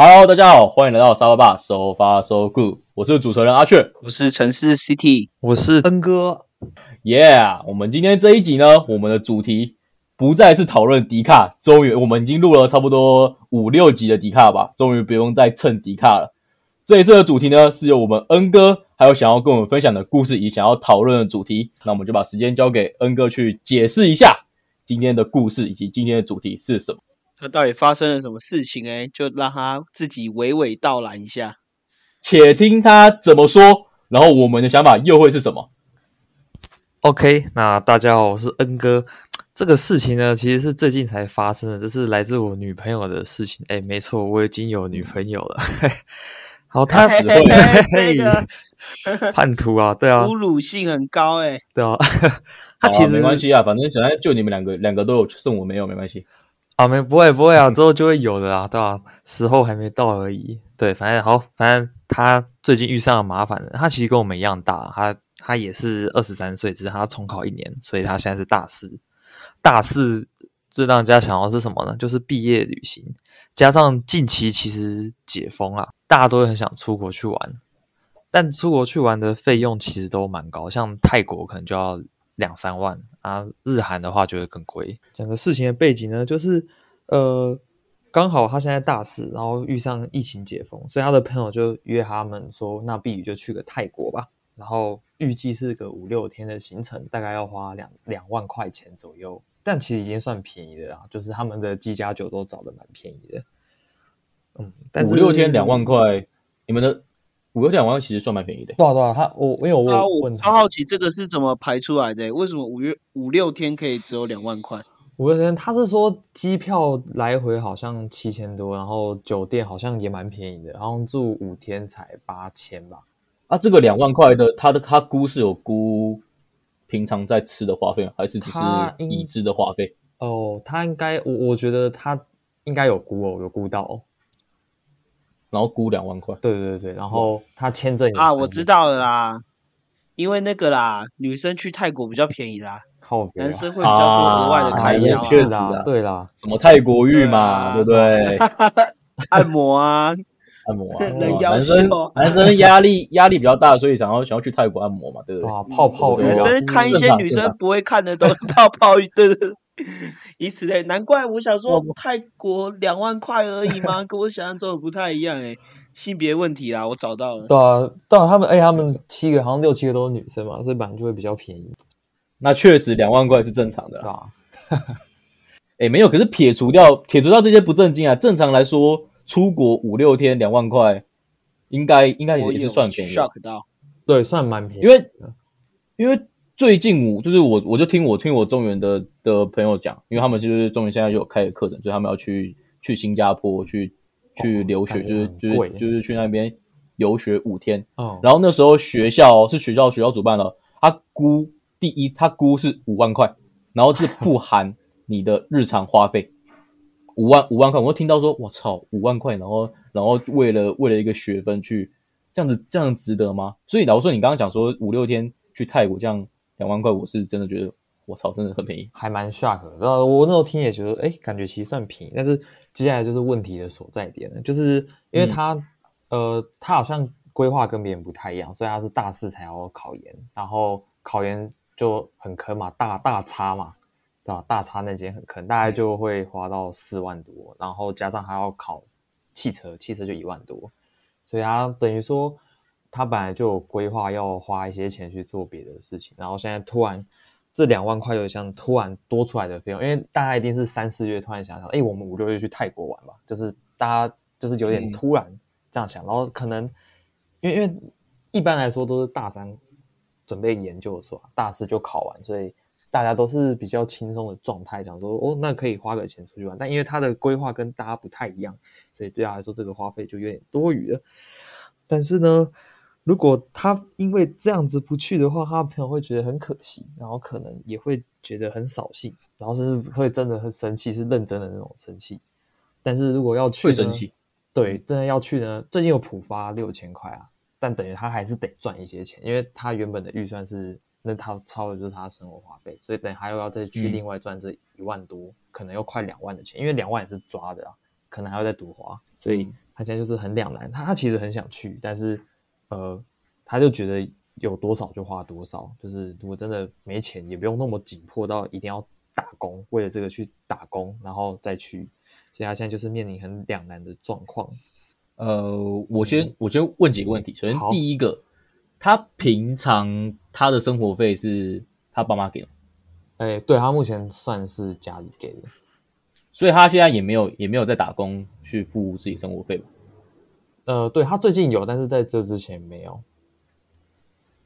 Hello，大家好，欢迎来到沙发爸收发收 good，我是主持人阿雀。我是城市 City，我是恩哥，，Yeah，我们今天这一集呢，我们的主题不再是讨论迪卡，终于我们已经录了差不多五六集的迪卡吧，终于不用再蹭迪卡了。这一次的主题呢，是由我们恩哥还有想要跟我们分享的故事以及想要讨论的主题，那我们就把时间交给恩哥去解释一下今天的故事以及今天的主题是什么。他到底发生了什么事情？哎，就让他自己娓娓道来一下。且听他怎么说，然后我们的想法又会是什么？OK，那大家好，我是恩哥。这个事情呢，其实是最近才发生的，这是来自我女朋友的事情。哎，没错，我已经有女朋友了。好，他死会 这个叛徒啊，对啊，侮辱性很高哎。对啊，他其实没关系啊，反正反正就你们两个，两个都有，剩我没有，没关系。啊，没不会不会啊，之后就会有的啦，对吧、时候还没到而已。对，反正好，反正他最近遇上了麻烦了。他其实跟我们一样大，他他也是二十三岁，只是他重考一年，所以他现在是大四。大四最让人家想要是什么呢？就是毕业旅行，加上近期其实解封了，大家都会很想出国去玩，但出国去玩的费用其实都蛮高，像泰国可能就要两三万啊，日韩的话就会更贵。整个事情的背景呢，就是呃，刚好他现在大四，然后遇上疫情解封，所以他的朋友就约他们说，那避雨就去个泰国吧。然后预计是个五六天的行程，大概要花两两万块钱左右，但其实已经算便宜的啦，就是他们的机加酒都找的蛮便宜的。嗯，但是五六天两万块，你们的五六天两万其实算蛮便宜的。多少多少？他我因为我啊，问问他我超好奇这个是怎么排出来的？欸为什么五月五六天可以只有两万块？五六天，他是说机票来回好像七千多，然后酒店好像也蛮便宜的，好像住五天才八千吧。啊，这个两万块的，他的他估是有估平常在吃的花费吗，还是只是已知的花费？哦，他应该我我觉得他应该有估哦，有估到、哦。然后估两万块。对对对，然后他签证也啊，我知道了啦，因为那个啦，女生去泰国比较便宜啦，靠啊男生会比较多额外的啊开销、确实对啦，什么泰国浴嘛，对不对？按摩啊，按摩啊，男生秀男生压力压力比较大，所以想要想要去泰国按摩嘛，对不对？啊，泡泡浴啊男生看一些女生不会看的都是泡泡浴，对对对。以此类，难怪我想说泰国两万块而已吗？跟我想象中的不太一样哎、性别问题啦，我找到了。对啊，对啊，他们哎，他们七个好像六七个都是女生嘛，所以本来就会比较便宜，那确实两万块是正常的对啦。吧？哎，没有，可是撇除掉撇除掉这些不正经啊，正常来说，出国五六天两万块，应该应该也是算便宜。shock 到，对，算蛮便宜，因为因为最近我就是我我就听我听我中原的的朋友讲，因为他们就是中原现在就有开课程，所以他们要去去新加坡去去留学，就是就是就是去那边游学五天。哦，然后那时候学校是学校学校主办的，他估第一他估是五万块，然后是不含你的日常花费。五万五万块，我听到说，我操，五万块，然后然后为了为了一个学分去这样子，这样值得吗？所以老实说，你刚刚讲说五六天去泰国这样两万块，我是真的觉得，我操，真的很便宜。还蛮 shock 的。然后我那时候听也觉得，哎，感觉其实算便宜。但是接下来就是问题的所在点了，就是因为嗯他、呃，他好像规划跟别人不太一样，所以他是大四才要考研，然后考研就很坑嘛，大大差嘛，对吧？大差那间很坑，大概就会花到四万多，然后加上还要考汽车，汽车就一万多，所以他等于说他本来就有规划要花一些钱去做别的事情，然后现在突然这两万块有点像突然多出来的费用，因为大家一定是三四月突然想想，哎，我们五六月去泰国玩吧，就是大家就是有点嗯突然这样想，然后可能因为因为一般来说都是大三准备研究所，大四就考完，所以大家都是比较轻松的状态，想说哦，那可以花个钱出去玩。但因为他的规划跟大家不太一样，所以对他来说这个花费就有点多余了。但是呢，如果他因为这样子不去的话，他朋友会觉得很可惜，然后可能也会觉得很扫兴，然后甚至会真的很生气，是认真的那种生气。但是如果要去，会生气，对，真的要去呢，最近有普发六千块啊，但等于他还是得赚一些钱，因为他原本的预算是那他超的就是他的生活花费，所以等于他又要再去嗯另外赚这一万多，可能要快两万的钱，因为两万也是抓的啊，可能还要再多花，所以他现在就是很两难，他他其实很想去，但是呃，他就觉得有多少就花多少，就是如果真的没钱，也不用那么紧迫到一定要打工，为了这个去打工，然后再去，所以他现在就是面临很两难的状况。呃，我先我先问几个问题。首先第一个，他平常他的生活费是他爸妈给的，哎，对他目前算是家里给的，所以他现在也没有也没有在打工去付自己生活费嘛。呃，对他最近有，但是在这之前没有，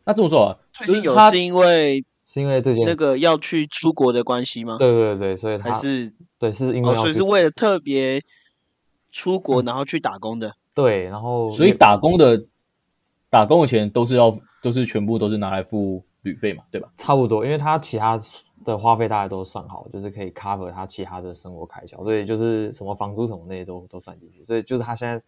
那这么说啊，最近有是因为是因为这件那个要去出国的关系吗？对对对，所以他还是对是因为所以是为了特别出国然后去打工的。对，然后所以打工的打工的钱都是要都是全部都是拿来付旅费嘛，对吧？差不多，因为他其他的花费大家都算好，就是可以 cover 他其他的生活开销，所以就是什么房租什么那些都都算进去，所以就是他现在，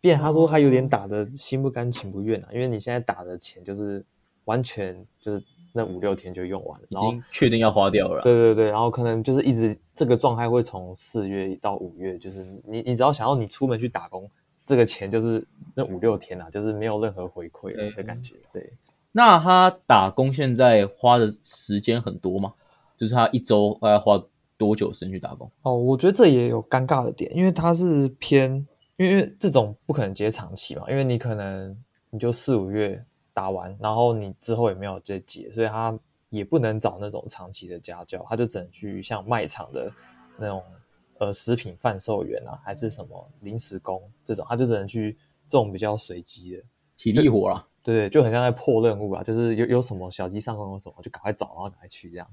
变他说他有点打的心不甘情不愿啊，因为你现在打的钱就是完全就是那五六天就用完了，已然后经确定要花掉了啦。对对对，然后可能就是一直这个状态会从四月到五月，就是你你只要想要你出门去打工，这个钱就是那五六天啊，就是没有任何回馈的感觉，对。那他打工现在花的时间很多吗？就是他一周大概花多久时间去打工？哦，我觉得这也有尴尬的点，因为他是偏，因为因为这种不可能接长期嘛，因为你可能你就四五月打完，然后你之后也没有再接，所以他也不能找那种长期的家教，他就只能去像卖场的那种呃食品贩售员啊，还是什么临时工这种，他就只能去这种比较随机的。体力活啦，对对，就很像在破任务啊，就是有有什么小鸡上工有什么，就赶快找，然后赶快去这样。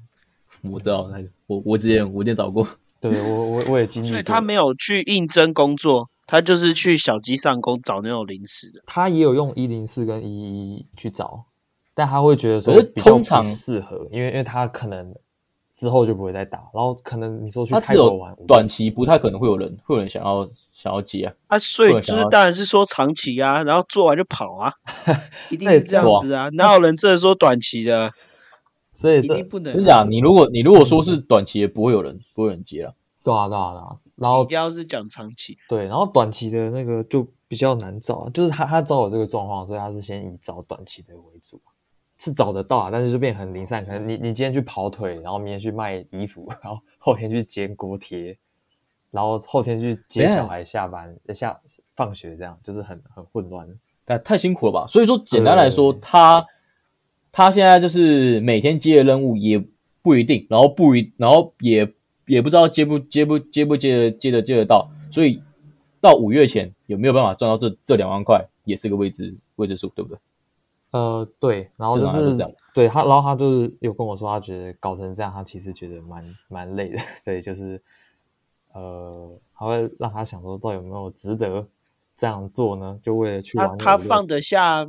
我知道，我我之前我之前找过，对对，我我我也经历过。所以他没有去应征工作，他就是去小鸡上工找那种临时的。他也有用一零四跟一一一去找，但他会觉得说比较不通常适合，因为因为他可能之后就不会再打，然后可能你说去他只有泰国玩，短期不太可能会有人会有人想要想要接啊。啊，所以就是当然是说长期啊，然后做完就跑啊，一定是这样子啊，哪有人真的说短期的？所以这定不能跟你讲，你如果你如果说是短期也，不会有人不会有人接了。对啊对啊对啊，然一后定要是讲长期。对，然后短期的那个就比较难找啊，就是他他找我这个状况，所以他是先以找短期的为主，是找得到啊，但是就变很零散，可能你你今天去跑腿，然后明天去卖衣服，然后后天去煎锅贴，然后后天去接小孩下班下放学，这样就是很很混乱。但太辛苦了吧？所以说，简单来说，对他他现在就是每天接的任务也不一定，然后不一，然后也也不知道接不接不接不接得接得接得到，所以到五月前有没有办法赚到这这两万块，也是个未知未知数，对不对？呃，对，然后就是对他，然后他就是有跟我说，他觉得搞成这样，他其实觉得蛮 蛮累的。对，就是呃，他会让他想说，到底有没有值得这样做呢？就为了去玩那个他放得下，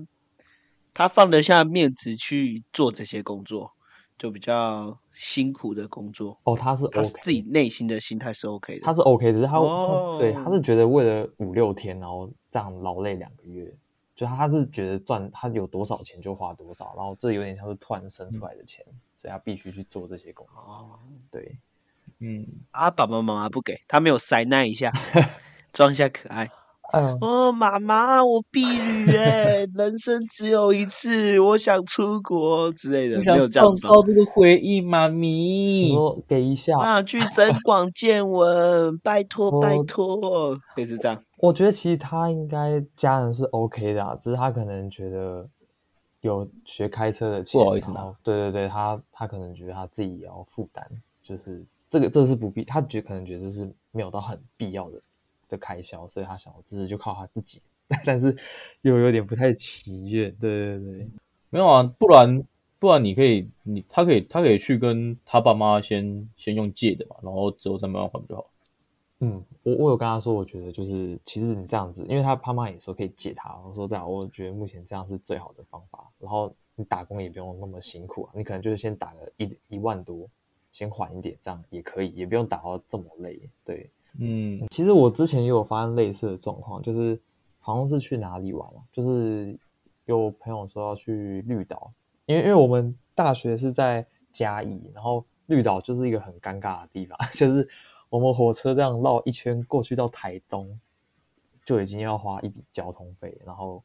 他放得下面子去做这些工作，就比较辛苦的工作。哦，他是他自己内心的心态是 OK 的。他是 OK，只是他、哦对他是觉得为了五六天，然后这样劳累两个月，就他他是觉得赚他有多少钱就花多少，然后这有点像是突然生出来的钱，所以他必须去做这些工作。哦，对，嗯，啊，爸爸妈妈不给他没有塞那一下，装一下可爱。嗯，哦，妈妈，我避旅哎，人生只有一次，我想出国之类的，我没有这样子创。造这个回忆，妈咪。我给一下，我想去增广见闻，拜托拜托，也是这样。我觉得其实他应该家人是 OK 的啊，只是他可能觉得有学开车的钱，不好意思对对对，他他可能觉得他自己也要负担，就是这个这是不必，他觉可能觉得这是没有到很必要的的开销，所以他想要这是就靠他自己，但是又有点不太情愿，对对对，没有啊，不然不然你可以，你他可以他可以去跟他爸妈先先用借的嘛，然后之后再慢慢还就好。嗯，我我有跟他说，我觉得就是其实你这样子，因为他爸妈也说可以借他，我说对啊，我觉得目前这样是最好的方法。然后你打工也不用那么辛苦啊，你可能就是先打个一一万多，先缓一点，这样也可以，也不用打到这么累。对，嗯，其实我之前也有发生类似的状况，就是好像是去哪里玩啊，就是有朋友说要去绿岛，因为因为我们大学是在嘉义，然后绿岛就是一个很尴尬的地方，就是我们火车这样绕一圈过去到台东，就已经要花一笔交通费，然后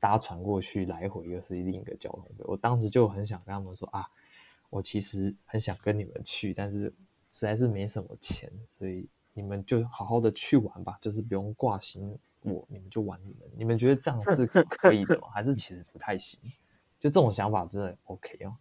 搭船过去来回又是另一个交通费。我当时就很想跟他们说啊，我其实很想跟你们去，但是实在是没什么钱，所以你们就好好的去玩吧，就是不用挂心我，你们就玩你们。你们觉得这样是 可以的吗？还是其实不太行？就这种想法真的 OK 哦。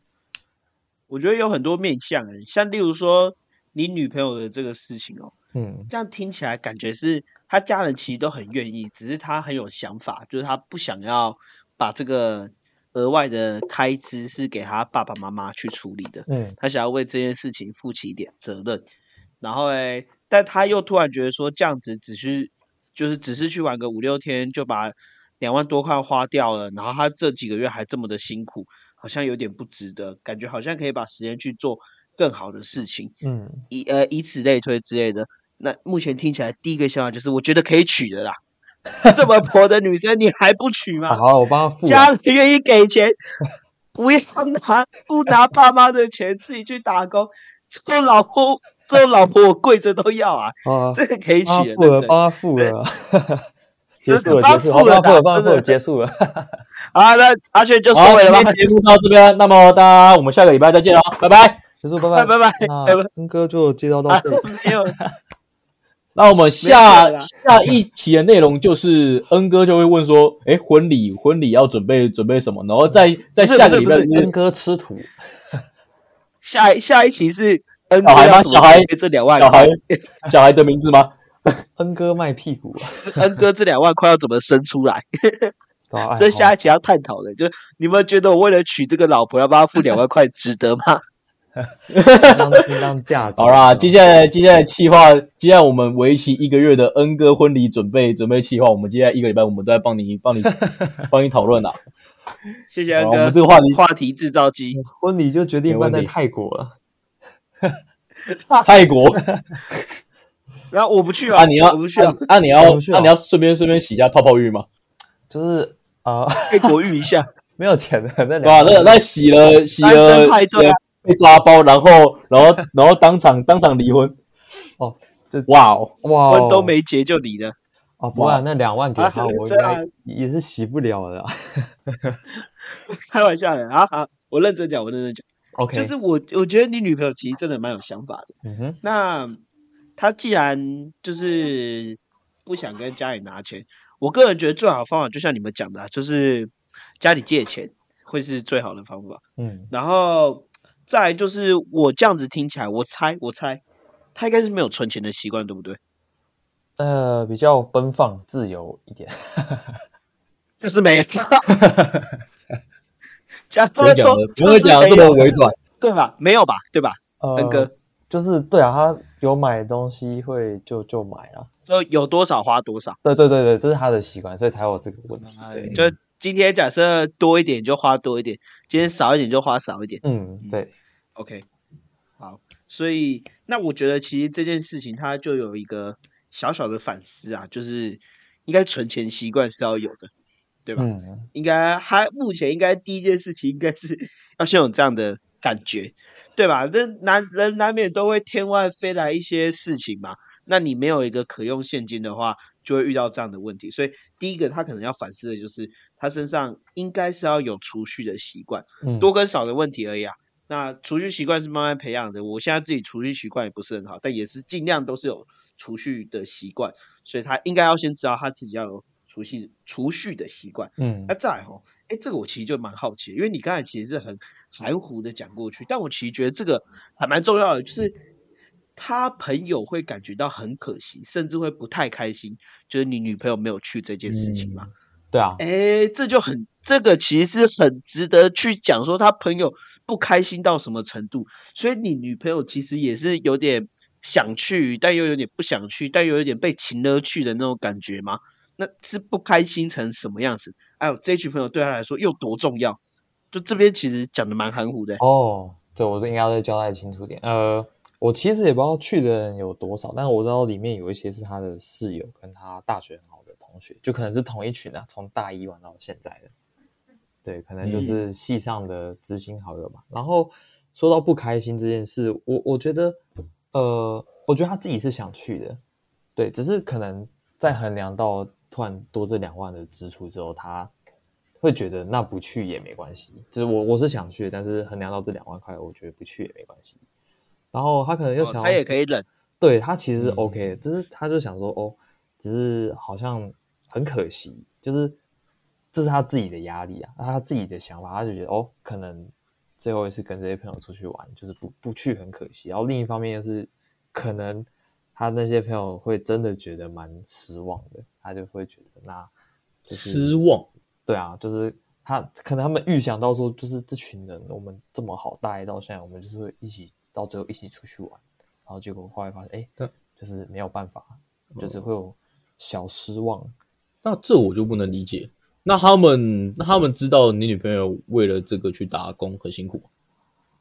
我觉得有很多面向诶，像例如说你女朋友的这个事情哦，嗯这样听起来感觉是他家人其实都很愿意，只是他很有想法，就是他不想要把这个额外的开支是给他爸爸妈妈去处理的，嗯他想要为这件事情负起一点责任。然后诶，但他又突然觉得说这样子只是就是只是去玩个五六天就把两万多块花掉了，然后他这几个月还这么的辛苦，好像有点不值得，感觉好像可以把时间去做更好的事情。嗯，以呃以此类推之类的。那目前听起来第一个想法就是，我觉得可以娶的啦。这么婆的女生你还不娶吗？好，我帮他付啊。家里愿意给钱，不要拿不拿爸妈的钱自己去打工。做老婆，这种老婆我跪着都要啊！啊，这个可以娶的，帮他付了，认真帮他付了，结束了，结束了，好付了帮他付了，帮他付了，真的结束了。啊，那阿轩就收好，尾了吧今天？节目到这边，那么大家我们下个礼拜再见 喽，拜拜。结束，拜拜拜拜恩哥就介绍到啊这里。，没有，那我们下下一期的内容就是恩哥就会问说，哎，婚礼婚礼要准备准备什么？然后在在下个礼拜恩哥吃土，下一下一期是恩小孩吗小孩这两万小孩块，小孩的名字吗？恩哥卖屁股啊，是恩哥这两万块要怎么生出来？对吧？哎所以下一期要探讨的，就是你们觉得我为了娶这个老婆要帮他付两万块，值得吗？当听当价值。好啦，接下来接下来计划，接下来我们为期一个月的恩哥婚礼准备准备计划，我们接下来一个礼拜我们都在帮你帮你 帮你讨论啦。谢谢恩好我们哥。这个话题话题制造机，婚礼就决定办在泰国了。泰国。然后我不去啊，啊，你要我不去啊，啊你要我们去啊。啊你要顺便顺便洗一下泡泡浴吗？就是啊，被国浴一下，没有钱的那那那洗了洗了被抓包，然后然后然后当场当场离婚。哦，就哇哦，哇哦。婚都没结就离的。哦，不然那两万给啊他，我应这样。该也是洗不了的啊。开玩笑的啊好，我认真讲，我认真讲，OK，就是我我觉得你女朋友其实真的蛮有想法的。嗯哼，那她既然就是不想跟家里拿钱，我个人觉得最好的方法就像你们讲的、啊，就是家里借钱会是最好的方法。嗯然后再就是我这样子听起来，我猜我猜她应该是没有存钱的习惯，对不对？呃，比较奔放自由一点。就是没 有。假不会讲的，不就是会讲的这么委婉。对吧？没有吧？对吧？呃，恩哥，就是对啊，他有买东西会就就买啊。就有多少花多少。对对对对，这是他的习惯，所以才有这个问题。对，就今天假设多一点就花多一点，今天少一点就花少一点。嗯，对，OK，好，所以那我觉得其实这件事情他就有一个小小的反思啊，就是应该存钱习惯是要有的，对吧？嗯应该还目前应该第一件事情应该是要先有这样的感觉，对吧？这难人难免都会天外飞来一些事情嘛。那你没有一个可用现金的话，就会遇到这样的问题。所以第一个他可能要反思的就是他身上应该是要有储蓄的习惯，嗯，多跟少的问题而已啊。那储蓄习惯是慢慢培养的，我现在自己储蓄习惯也不是很好，但也是尽量都是有储蓄的习惯，所以他应该要先知道他自己要有储蓄储蓄的习惯。嗯那再来哦，哎，这个我其实就蛮好奇的，因为你刚才其实是很含糊的讲过去，但我其实觉得这个还蛮重要的，就是他朋友会感觉到很可惜，甚至会不太开心，就是你女朋友没有去这件事情嘛。对啊，哎、这就很这个其实是很值得去讲，说他朋友不开心到什么程度，所以你女朋友其实也是有点想去，但又有点不想去，但又有点被请了去的那种感觉吗？那是不开心成什么样子？还有这群朋友对他来说又多重要？就这边其实讲的蛮含糊的、哦，对，我应该要再交代清楚点。呃，我其实也不知道去的人有多少，但是我知道里面有一些是他的室友，跟他大学很好的同学，就可能是同一群啊，从大一玩到现在的。对，可能就是系上的知心好友吧。然后说到不开心这件事，我我觉得，呃，我觉得他自己是想去的，对，只是可能在衡量到突然多这两万的支出之后，他会觉得那不去也没关系。就是我我是想去，但是衡量到这两万块，我觉得不去也没关系。然后他可能又想，他也可以忍，对他其实 OK，只是他就想说，哦，只是好像很可惜，就是这是他自己的压力啊，他自己的想法，他就觉得哦，可能最后一次跟这些朋友出去玩，就是不不去很可惜。然后另一方面又是可能。他那些朋友会真的觉得蛮失望的，他就会觉得那失望，对啊，就是他可能他们预想到说，就是这群人我们这么好待到现在，我们就是会一起到最后一起出去玩，然后结果后来发现，哎，就是没有办法，就是会有小失望。那这我就不能理解。那他们那他们知道你女朋友为了这个去打工很辛苦？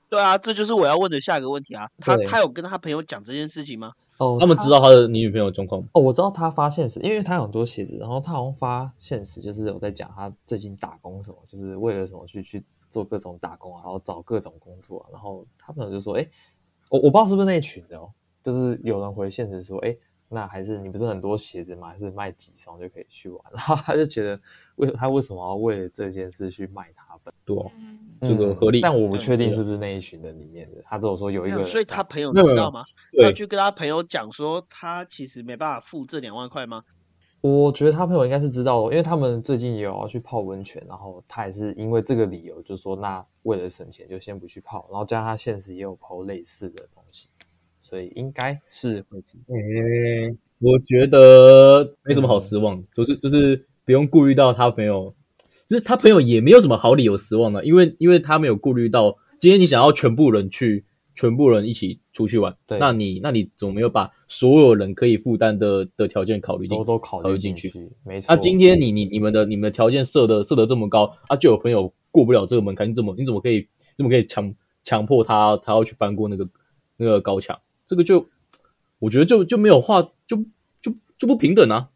对啊，这就是我要问的下一个问题啊。他他有跟他朋友讲这件事情吗？哦，他们知道他的你女朋友状况吗？哦，我知道他发现实，因为他有很多鞋子，然后他好像发现实，就是有在讲他最近打工什么，就是为了什么去去做各种打工啊，然后找各种工作。然后他朋友就说：“哎，我我不知道是不是那一群的哦，就是有人回现实说：哎，那还是你不是很多鞋子吗？还是卖几双就可以去玩？然后他就觉得，为他为什么要为了这件事去卖他本？对，这个合理。但我不确定是不是那一群人里面的。他只有说有一个，所以他朋友知道吗？要去跟他朋友讲说，他其实没办法付这两万块吗？我觉得他朋友应该是知道，因为他们最近也有要去泡温泉，然后他也是因为这个理由，就说那为了省钱就先不去泡。然后加上他现实也有泡类似的东西，所以应该是会知。嗯，我觉得没什么好失望，就是就是不用顾虑到他朋友。就是他朋友也没有什么好理由失望的，因为因为他没有顾虑到今天你想要全部人去，全部人一起出去玩，对，那你那你总没有把所有人可以负担的的条件考虑进，都都考虑进去，没错。那今天你你你们的你们的条件设的设的这么高，啊，就有朋友过不了这个门槛，你怎么你怎么可以怎么可以强强迫他他要去翻过那个那个高墙？这个就我觉得就就没有话就就就不平等啊，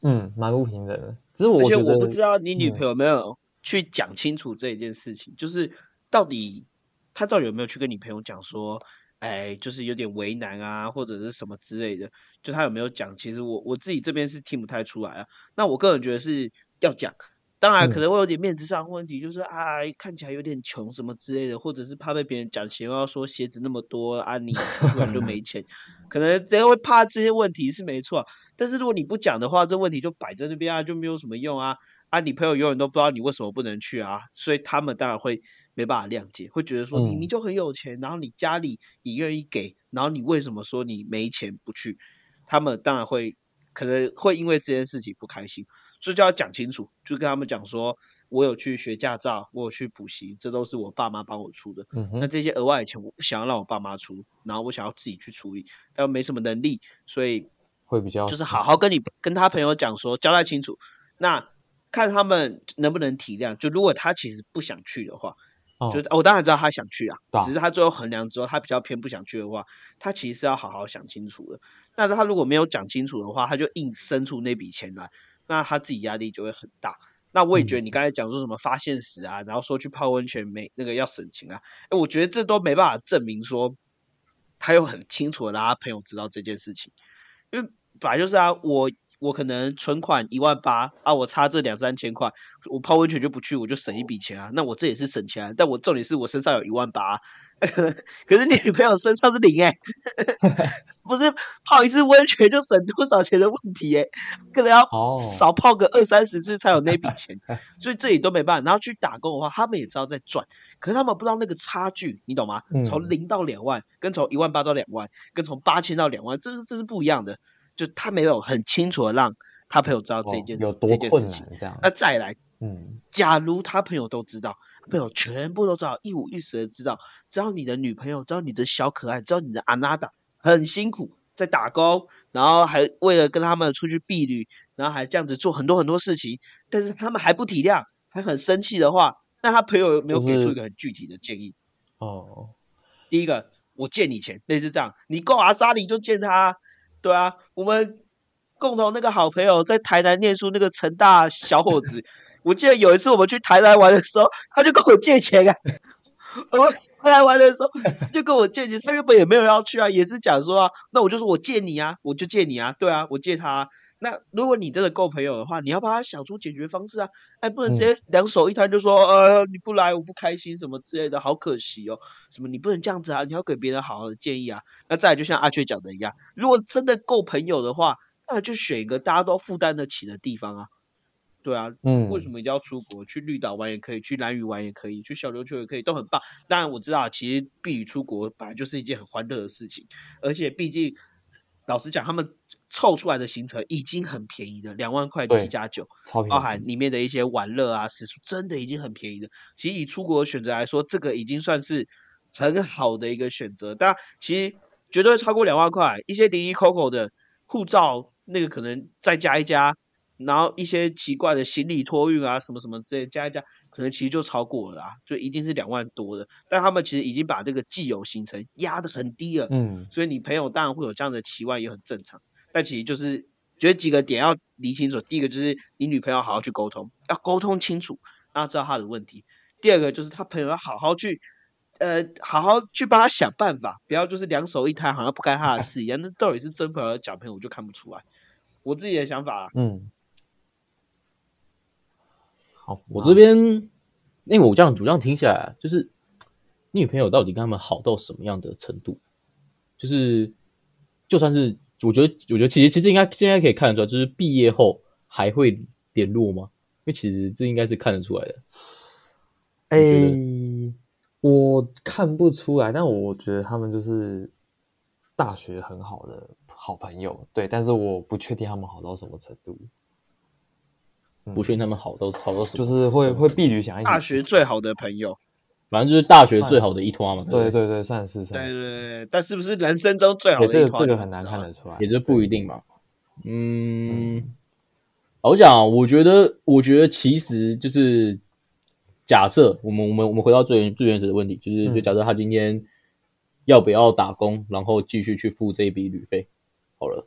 嗯，蛮不平等的。而且我不知道你女朋友有没有去讲清楚这一件事情，就是到底他到底有没有去跟你朋友讲说，哎，就是有点为难啊，或者是什么之类的，就他有没有讲？其实我我自己这边是听不太出来啊。那我个人觉得是要讲，当然可能会有点面子上问题，就是啊看起来有点穷什么之类的，或者是怕被别人讲闲话，说鞋子那么多啊，你出去玩就没钱，可能人会怕这些问题是没错。但是如果你不讲的话，这问题就摆在那边啊，就没有什么用啊啊！你朋友永远都不知道你为什么不能去啊，所以他们当然会没办法谅解，会觉得说你你就很有钱，然后你家里也愿意给，然后你为什么说你没钱不去？他们当然会可能会因为这件事情不开心，所以就要讲清楚，就跟他们讲说，我有去学驾照，我有去补习，这都是我爸妈帮我出的。那这些额外的钱，我不想要让我爸妈出，然后我想要自己去处理，但没什么能力，所以。会比较就是好好跟你跟他朋友讲说交代清楚，那看他们能不能体谅。就如果他其实不想去的话，就我当然知道他想去啊，只是他最后衡量之后，他比较偏不想去的话，他其实是要好好想清楚的。那他如果没有讲清楚的话，他就硬生出那笔钱来，那他自己压力就会很大。那我也觉得你刚才讲说什么发现时啊，然后说去泡温泉没那个要省钱啊，哎，我觉得这都没办法证明说他又很清楚的让他朋友知道这件事情，因为。本来就是啊，我我可能存款一万八啊，我差这两三千块，我泡温泉就不去，我就省一笔钱啊。那我这也是省钱，但我重点是我身上有一万八，可是你女朋友身上是零哎，不是泡一次温泉就省多少钱的问题哎，可能要少泡个二三十次才有那笔钱，所以这里都没办法。然后去打工的话，他们也知道在赚，可是他们不知道那个差距，你懂吗？从零到两万，跟从一万八到两万，跟从八千到两万，这这是不一样的。就他没有很清楚的让他朋友知道这件事，这件事情。那再来，嗯，假如他朋友都知道，朋友全部都知道，一五一十的知道，知道你的女朋友，知道你的小可爱，知道你的阿娜达很辛苦在打工，然后还为了跟他们出去避旅，然后还这样子做很多很多事情，但是他们还不体谅，还很生气的话，那他朋友有没有给出一个很具体的建议？哦，第一个，我借你钱，类似这样，你够阿莎，你就借他。对啊，我们共同那个好朋友在台南念书，那个陈大小伙子，我记得有一次我们去台南玩的时候，他就跟我借钱啊。我们台南玩的时候就跟我借钱，他原本也没有要去啊，也是讲说啊，那我就说我借你啊，我就借你啊，对啊，我借他。那如果你真的够朋友的话，你要帮他想出解决方式啊！哎，不能直嗯接两手一摊就说，呃，你不来我不开心什么之类的，好可惜哦。什么你不能这样子啊，你要给别人好好的建议啊。那再来就像阿雀讲的一样，如果真的够朋友的话，那就选一个大家都负担得起的地方啊。对啊，嗯，为什么一定要出国？去绿岛玩也可以，去蓝屿玩也可以，去小琉球也可以，都很棒。当然我知道啊，其实避雨出国本来就是一件很欢乐的事情，而且毕竟老实讲，他们凑出来的行程已经很便宜的，两万块对七加九，超包含里面的一些玩乐啊、食宿，真的已经很便宜的。其实以出国的选择来说，这个已经算是很好的一个选择。但，其实绝对会超过两万块，一些零零扣扣的护照那个可能再加一加。然后一些奇怪的行李托运啊，什么什么之类加一加，可能其实就超过了啦，就一定是两万多的。但他们其实已经把这个既有行程压得很低了，嗯，所以你朋友当然会有这样的期望，也很正常。但其实就是觉得几个点要理清楚，第一个就是你女朋友好好去沟通，要沟通清楚，让她知道她的问题；第二个就是他朋友要好好去。呃，好好去帮他想办法，不要就是两手一摊，好像不干他的事一样。那到底是真朋友还是假朋友，我就看不出来。我自己的想法啊，嗯，好，我这边，因为我这样主这样听下来，就是你女朋友到底跟他们好到什么样的程度？就是就算是我觉得，我觉得其实其实应该现在可以看得出来，就是毕业后还会联络吗？因为其实这应该是看得出来的。哎、我看不出来，但我觉得他们就是大学很好的好朋友，对，但是我不确定他们好到什么程度，不确定他们好到好到什么，就是会会避旅想一大学最好的朋友，反正就是大学最好的一团嘛。对对对，算是算对对，对，对但是不是人生中最好的这？个这个很难看得出来，也就不一定嘛。嗯，我讲啊，我觉得，我觉得其实就是假设我们我们我们回到最原最原始的问题，就是嗯就假设他今天要不要打工，然后继续去付这一笔旅费，好了，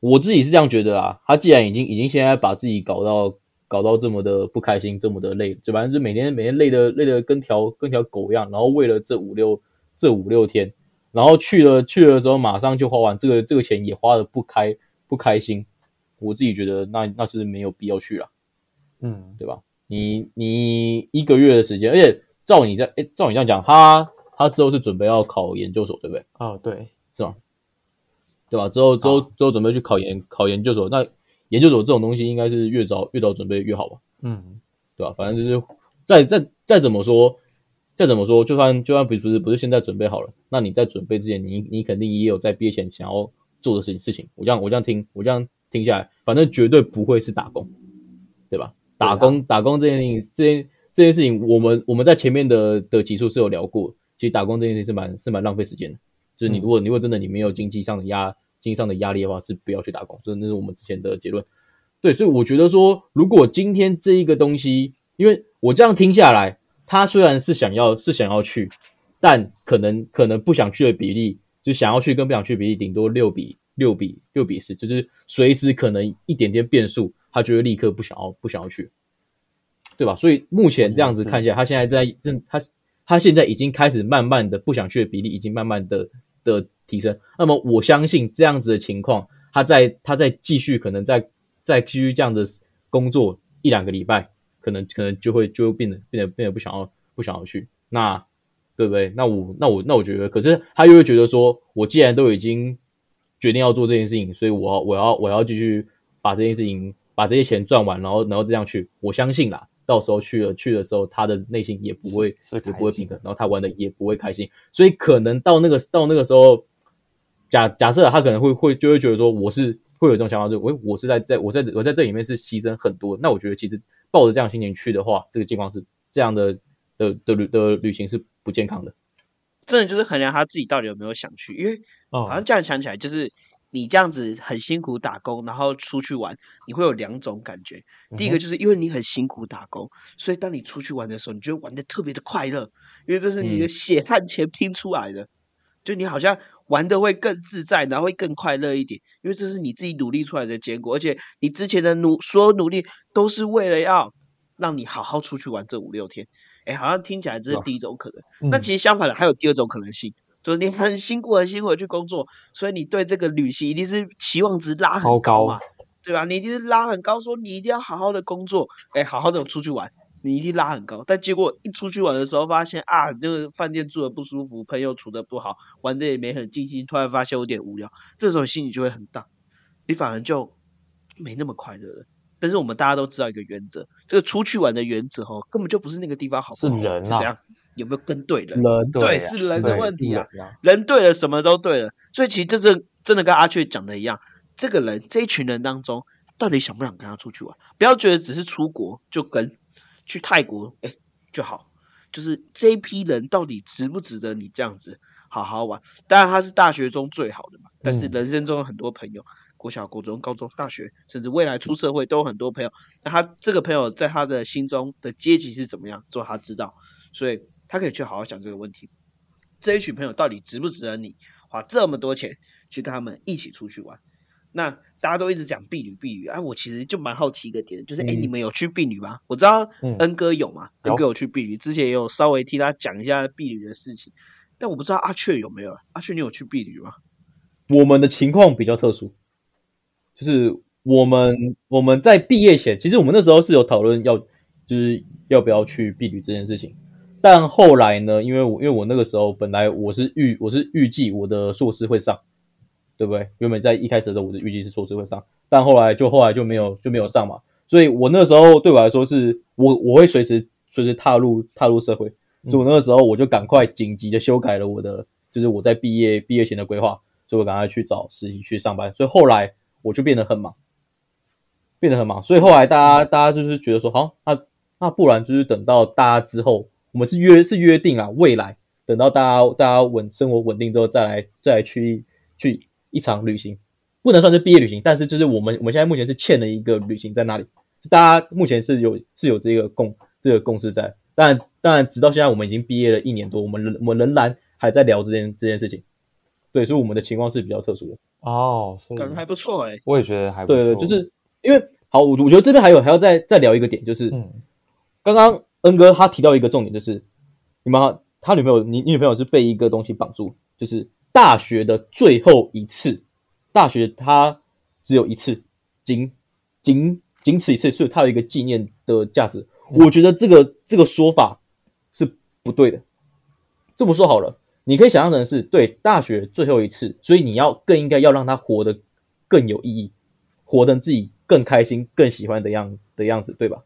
我自己是这样觉得啊。他既然已经已经现在把自己搞到搞到这么的不开心，这么的累，就反正就每天每天累的累的跟条跟条狗一样，然后为了这五六这五六天，然后去了去了之后马上就花完，这个这个钱也花的不开不开心，我自己觉得那那是没有必要去了，嗯，对吧？你你一个月的时间，而且照你这哎照你这样讲，他他之后是准备要考研究所，对不对？哦对，是吗？对吧？之后之后之后准备去考研考研究所，那研究所这种东西应该是越早越早准备越好吧？嗯对吧？反正就是再再再怎么说，再怎么说，就算就算不是不是不是现在准备好了，那你在准备之前，你你肯定也有在毕业前想要做的事情事情。我这样我这样听我这样听下来，反正绝对不会是打工，对吧？打工打工这件事情，这件这件事情，我们我们在前面的的集数是有聊过，其实打工这件事情是蛮是蛮浪费时间的。就是你嗯如果你如果真的你没有经济上的压经济上的压力的话，是不要去打工。这那是我们之前的结论。对，所以我觉得说，如果今天这一个东西，因为我这样听下来，他虽然是想要是想要去，但可能可能不想去的比例，就想要去跟不想去的比例，顶多六比六比六比四，就是随时可能一点点变数，他就会立刻不想要不想要去，对吧？所以目前这样子看起来，他现在在正他他现在已经开始慢慢的不想去的比例已经慢慢的的提升。那么我相信这样子的情况，他在他在继续可能在在继续这样的工作一两个礼拜，可能可能就会就会变得变得变得不想要不想要去，那对不对？那我那我那我觉得，可是他又会觉得说，我既然都已经决定要做这件事情，所以我要我要我要继续把这件事情把这些钱赚完，然后然后这样去，我相信啦，到时候去了去的时候，他的内心也不会也不会平衡，然后他玩的也不会开心，所以可能到那个到那个时候，假假设他可能会会就会觉得说，我是会有这种想法，就是我我是在在我在我在这里面是牺牲很多，那我觉得其实抱着这样心情去的话，这个情况是这样的的的旅的旅行是不健康的。真的就是衡量他自己到底有没有想去，因为哦好像这样想起来，就是你这样子很辛苦打工，然后出去玩，你会有两种感觉。第一个就是因为你很辛苦打工，所以当你出去玩的时候，你就会玩的特别的快乐，因为这是你的嗯血汗钱拼出来的，就你好像玩的会更自在，然后会更快乐一点，因为这是你自己努力出来的结果，而且你之前的努所有努力都是为了要让你好好出去玩这五六天。哎，好像听起来这是第一种可能。那嗯其实相反的，还有第二种可能性，就是你很辛苦、很辛苦的去工作，所以你对这个旅行一定是期望值拉很高嘛。对吧？你一定是拉很高，说你一定要好好的工作，哎，好好的出去玩，你一定拉很高。但结果一出去玩的时候，发现啊，那个饭店住的不舒服，朋友处的不好，玩的也没很尽兴，突然发现有点无聊，这时候心里就会很大，你反而就没那么快乐了。但是我们大家都知道一个原则，这个出去玩的原则哦，根本就不是那个地方好不好，是人啊是怎样，有没有跟对人？人对，啊是人的问题啊。是人啊人对了，什么都对了。所以其实这是真的跟阿雀讲的一样，这个人这一群人当中，到底想不想跟他出去玩？不要觉得只是出国就跟去泰国哎、就好，就是这一批人到底值不值得你这样子好好玩？当然他是大学中最好的嘛，但是嗯人生中有很多朋友。国小、国中、高中、大学，甚至未来出社会，都有很多朋友。那他这个朋友在他的心中的阶级是怎么样，只有他知道，所以他可以去好好想这个问题。这一群朋友到底值不值得你花这么多钱去跟他们一起出去玩？那大家都一直讲避旅避旅啊，我其实就蛮好奇一个点，就是哎、你们有去避旅吗？我知道嗯恩哥有嘛，有恩哥有去避旅，之前也有稍微替他讲一下避旅的事情，但我不知道阿雀有没有。阿雀，你有去避旅吗？我们的情况比较特殊，就是我们我们在毕业前，其实我们那时候是有讨论要就是要不要去避旅这件事情，但后来呢，因为我因为我那个时候本来我是预我是预计我的硕士会上，对不对？原本在一开始的时候我的预计是硕士会上，但后来就后来就没有就没有上嘛，所以我那时候对我来说是我我会随时随时踏入踏入社会，所以我那个时候我就赶快紧急的修改了我的就是我在毕业毕业前的规划，所以我赶快去找实习去上班，所以后来我就变得很忙，变得很忙，所以后来大家大家就是觉得说，好，那那不然就是等到大家之后，我们是约是约定啊，未来等到大家大家稳生活稳定之后，再来再来去去一场旅行，不能算是毕业旅行，但是就是我们我们现在目前是欠了一个旅行在那里，就大家目前是有是有这个共这个共识在，但当然直到现在我们已经毕业了一年多，我们仍我们仍然还在聊这件这件事情，对，所以我们的情况是比较特殊的。哦，感觉还不错哎、我也觉得还不错。对对，就是因为好，我我觉得这边还有还要再再聊一个点，就是、嗯。刚刚恩哥他提到一个重点，就是你们他女朋友，你你女朋友是被一个东西绑住，就是大学的最后一次，大学它只有一次，仅仅仅此一次，所以它有一个纪念的价值。我觉得这个这个说法是不对的。这么说好了，你可以想象成是对大学最后一次，所以你要更应该要让他活得更有意义，活得自己更开心、更喜欢的样的样子，对吧？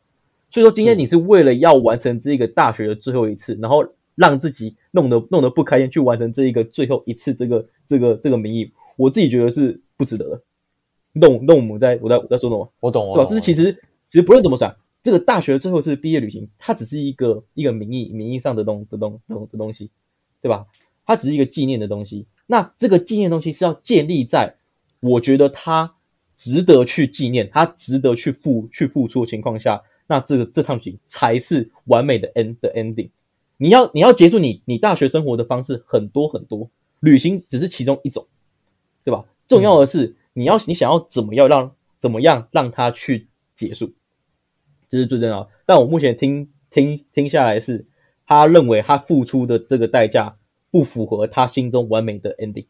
所以说，今天你是为了要完成这个大学的最后一次，然后让自己弄得弄得不开心，去完成这一个最后一次这个这个这个名义，我自己觉得是不值得的。你懂你懂我们在我在我在说什么？我懂，我对吧？懂这是其实其实不论怎么想，这个大学最后一次毕业旅行，它只是一个一个名义名义上的东的东的东的东西，对吧？它只是一个纪念的东西。那这个纪念的东西是要建立在我觉得它值得去纪念，它值得去付去付出的情况下，那这个这趟旅行才是完美的 end 的 ending。你要你要结束你你大学生活的方式很多很多，旅行只是其中一种，对吧？重要的是你要你想要怎么样让怎么样让它去结束，这是最重要的。但我目前听听听下来是，他认为他付出的这个代价不符合他心中完美的 ending。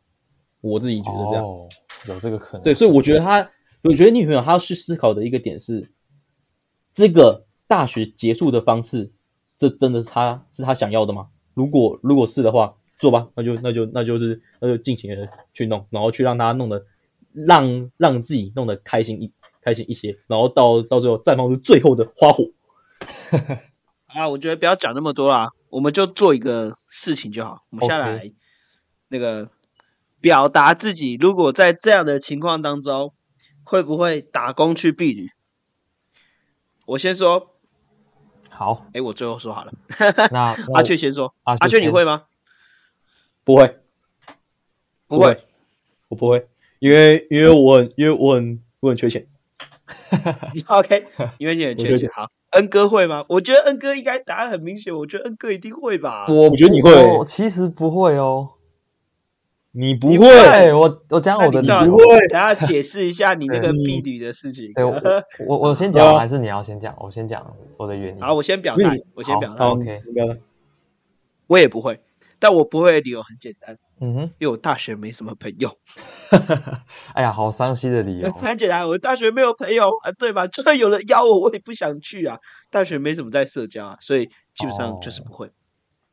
我自己觉得这样，哦，有这个可能。对，所以我觉得他，我觉得女朋友她要去思考的一个点是，这个大学结束的方式，这真的是他是他想要的吗？如果如果是的话，做吧，那就那就那就是那就尽情的去弄，然后去让他弄得让让自己弄得开心一开心一些，然后到到最后绽放出最后的花火。啊，我觉得不要讲那么多啦，我们就做一个事情就好。我们下来那个表达自己，如果在这样的情况当中，会不会打工去避旅？我先说，好，哎，我最后说好了。那 阿雀先说，阿雀阿雀你会吗？不会，不会。，我不会，因为因为我很因为我很我很缺钱。OK，因为你很缺钱。好，恩哥会吗？我觉得恩哥应该答案很明显，我觉得恩哥一定会吧。我我觉得你会我其实不会哦。你不你会我，我讲我的等下解释一下你那个婢女的事情。对 我，我我先讲，还是你要先讲？我先讲我的原因。好，我先表态，我先表态好，好 OK 我也不会，但我不会的理由很简单，嗯哼，因为我大学没什么朋友。哎呀，好伤心的理由。很简单我大学没有朋友啊，对吧？就算有人邀我，我也不想去啊。大学没什么在社交啊，所以基本上就是不会。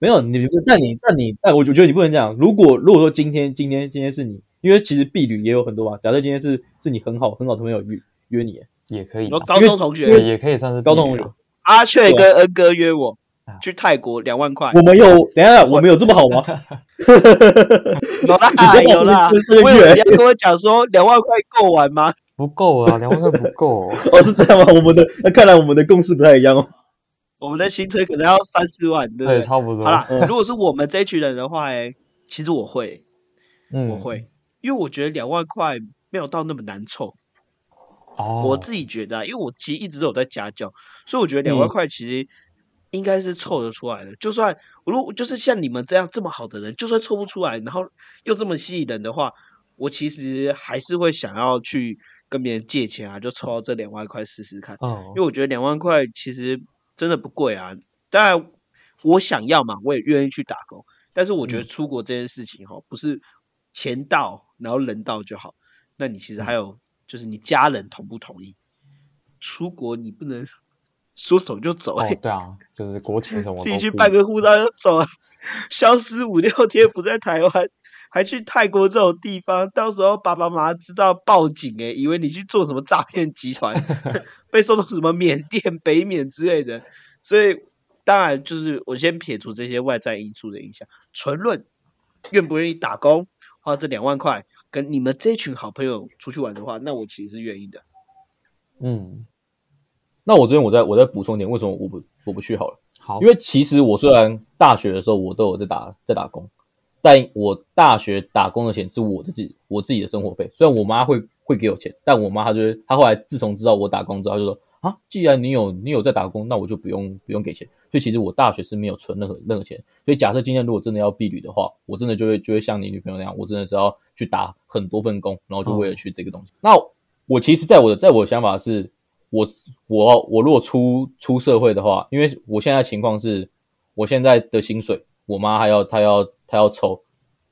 没有你，但你但你但我就觉得你不能这样。如果如果说今天今天今天是你，因为其实婢女也有很多嘛。假设今天是是你很好很好的朋友约约你，也可以。我高中同学也可以算是高中同学。阿雀跟恩哥约我去泰国两万块。我们有等下我们有这么好吗？有 啦有啦。我以为你要跟我讲说两万块够玩吗？不够啊，两万块不够。哦，是这样吗？我们的那看来我们的共识不太一样哦。我们的行程可能要三四万，对不对？差不多。好了，如果是我们这一群人的话，哎，其实我会，我会，因为我觉得两万块没有到那么难凑。哦，我自己觉得，因为我其实一直都有在家教，所以我觉得两万块其实应该是凑得出来的。就算我如果就是像你们这样这么好的人，就算凑不出来，然后又这么吸引人的话，我其实还是会想要去跟别人借钱啊，就凑到这两万块试试看。哦，因为我觉得两万块其实。真的不贵啊！当然，我想要嘛，我也愿意去打工。但是我觉得出国这件事情哈，不是钱到然后人到就好。那你其实还有就是你家人同不同意？出国你不能说走就走哎。对啊，就是国情什么，自己去办个护照就走啊，消失五六天不在台湾，还去泰国这种地方，到时候爸爸妈妈知道报警哎，以为你去做什么诈骗集团。被送到什么缅甸、北缅之类的，所以当然就是我先撇除这些外在因素的影响，纯论愿不愿意打工花这两万块跟你们这群好朋友出去玩的话，那我其实是愿意的。嗯，那我这边我再我再补充点，为什么我不我不去好了？好，因为其实我虽然大学的时候我都有在打在打工，但我大学打工的钱是我的自己我自己的生活费，虽然我妈会。会给我钱，但我妈她就是她后来自从知道我打工之后，就说啊，既然你有你有在打工，那我就不用不用给钱。所以其实我大学是没有存任何任何钱。所以假设今天如果真的要避旅的话，我真的就会就会像你女朋友那样，我真的只要去打很多份工，然后就为了去这个东西。那我其实在我的在我的想法是，我我我如果出出社会的话，因为我现在情况是，我现在的薪水，我妈还要她要她要抽，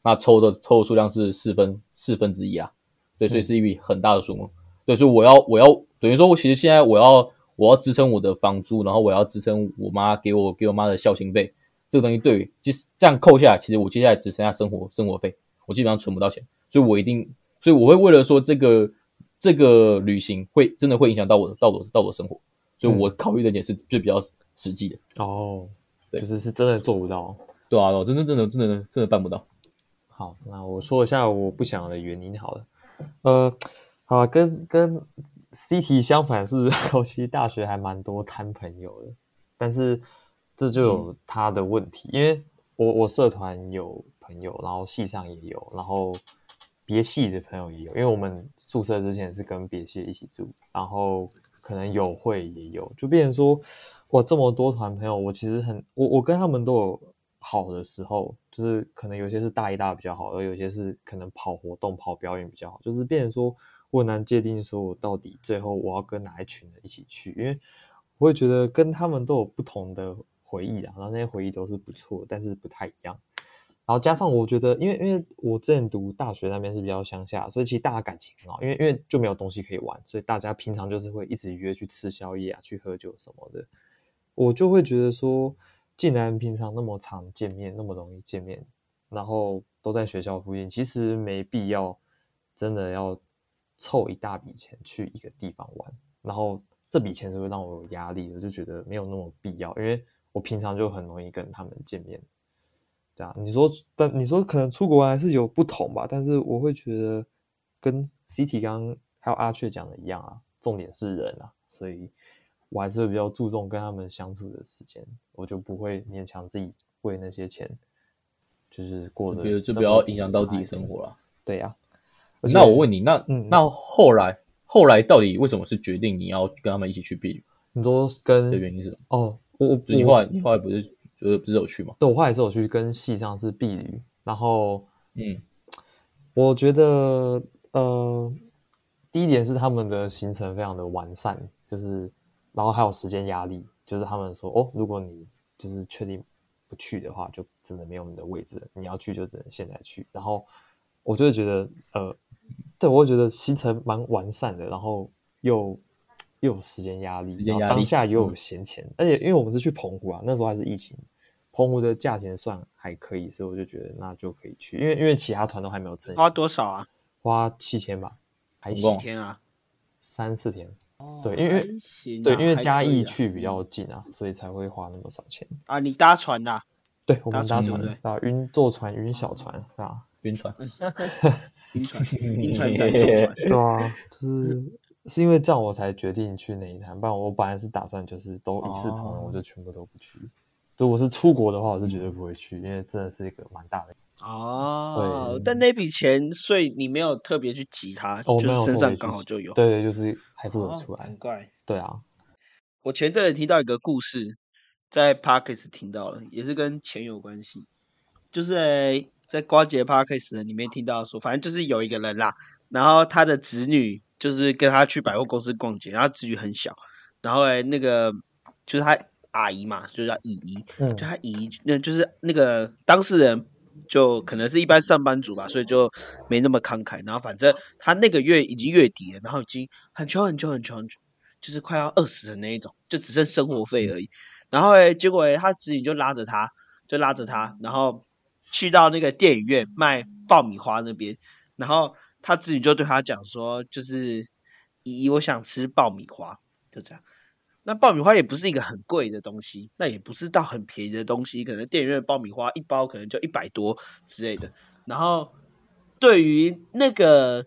那抽的抽的数量是四分四分之一啊。对，所以是一笔很大的数目。对，所以我要，我要等于说，我其实现在我要，我要支撑我的房租，然后我要支撑我妈给我给我妈的孝心费。这个东西对，其实这样扣下来，其实我接下来只剩下生活生活费，我基本上存不到钱。所以我一定，所以我会为了说这个这个旅行会真的会影响到我的到我到我的生活，所以我考虑的点是就比较实际的。哦，对，就是是真的做不到。对啊，我真的真的真的真的办不到。好，那我说一下我不想的原因好了。呃，好，跟跟 C T 相反是，我其实大学还蛮多摊朋友的，但是这就有他的问题，因为我我社团有朋友，然后系上也有，然后别系的朋友也有，因为我们宿舍之前是跟别系一起住，然后可能有会也有，就变成说，哇这么多团朋友，我其实很我我跟他们都有。好的时候，就是可能有些是大一、大比较好，而有些是可能跑活动、跑表演比较好。就是变成说，我很难界定说我到底最后我要跟哪一群人一起去，因为我会觉得跟他们都有不同的回忆啊，然后那些回忆都是不错，但是不太一样。然后加上我觉得，因为因为我之前读大学那边是比较乡下，所以其实大家感情很好，因为因为就没有东西可以玩，所以大家平常就是会一直约去吃宵夜啊、去喝酒什么的。我就会觉得说。既然平常那么常见面，那么容易见面，然后都在学校附近，其实没必要真的要凑一大笔钱去一个地方玩。然后这笔钱是会让我有压力的，就觉得没有那么必要，因为我平常就很容易跟他们见面。对啊，你说，但你说可能出国玩还是有不同吧？但是我会觉得跟 CT 刚还有阿雀讲的一样啊，重点是人啊，所以。我还是会比较注重跟他们相处的时间，我就不会勉强自己为那些钱，就是过得就不要影响到自己生活了。对呀，那我问你，那那后来后来到底为什么是决定你要跟他们一起去避雨？你说跟的原因是什么？哦，我我你后来你后来不是呃不是有去吗？对，我后来是有去跟系上是避旅，然后嗯，我觉得呃第一点是他们的行程非常的完善，就是。然后还有时间压力，就是他们说哦，如果你就是确定不去的话，就真的没有你的位置了，你要去就只能现在去。然后我就会觉得，呃，对我会觉得行程蛮完善的，然后又又有时间压力，然后时间压力当下又有嗯闲钱，而且因为我们是去澎湖啊，那时候还是疫情，澎湖的价钱算还可以，所以我就觉得那就可以去，因为因为其他团都还没有成，花多少啊？花七千吧，还总共几天啊？三四天。哦对因为啊对，因为嘉义去比较近啊，所以才会花那么少钱。啊，你搭船呐？对，我搭们搭船啊，晕坐船晕小船啊，晕船，晕船，晕船载坐船。对啊，就是是因为这样我才决定去那一趟，不然我本来是打算就是都一视同仁，哦我就全部都不去。如果是出国的话，我是绝对不会去，因为真的是一个蛮大的。哦，但那笔钱，所以你没有特别去挤它，哦，就是身上刚好就有。对对，就是还付得哦出来难。怪。对啊，我前阵子听到一个故事，在 Parkes 听到了，也是跟钱有关系。就是欸在瓜姐 Parkes 里面听到说，反正就是有一个人啦，然后他的侄女就是跟他去百货公司逛街，然后侄女很小，然后诶那个就是他阿姨嘛，就叫姨姨，嗯就他姨，那就是那个当事人，就可能是一般上班族吧，所以就没那么慷慨。然后反正他那个月已经月底了，然后已经很穷很穷很穷，就是快要饿死的那一种，就只剩生活费而已。然后诶，结果诶，他侄女就拉着他，就拉着他，然后去到那个电影院卖爆米花那边，然后他侄女就对他讲说，就是姨姨，我想吃爆米花，就这样。那爆米花也不是一个很贵的东西，那也不是到很便宜的东西，可能电影院爆米花一包可能就一百多之类的。然后对于那个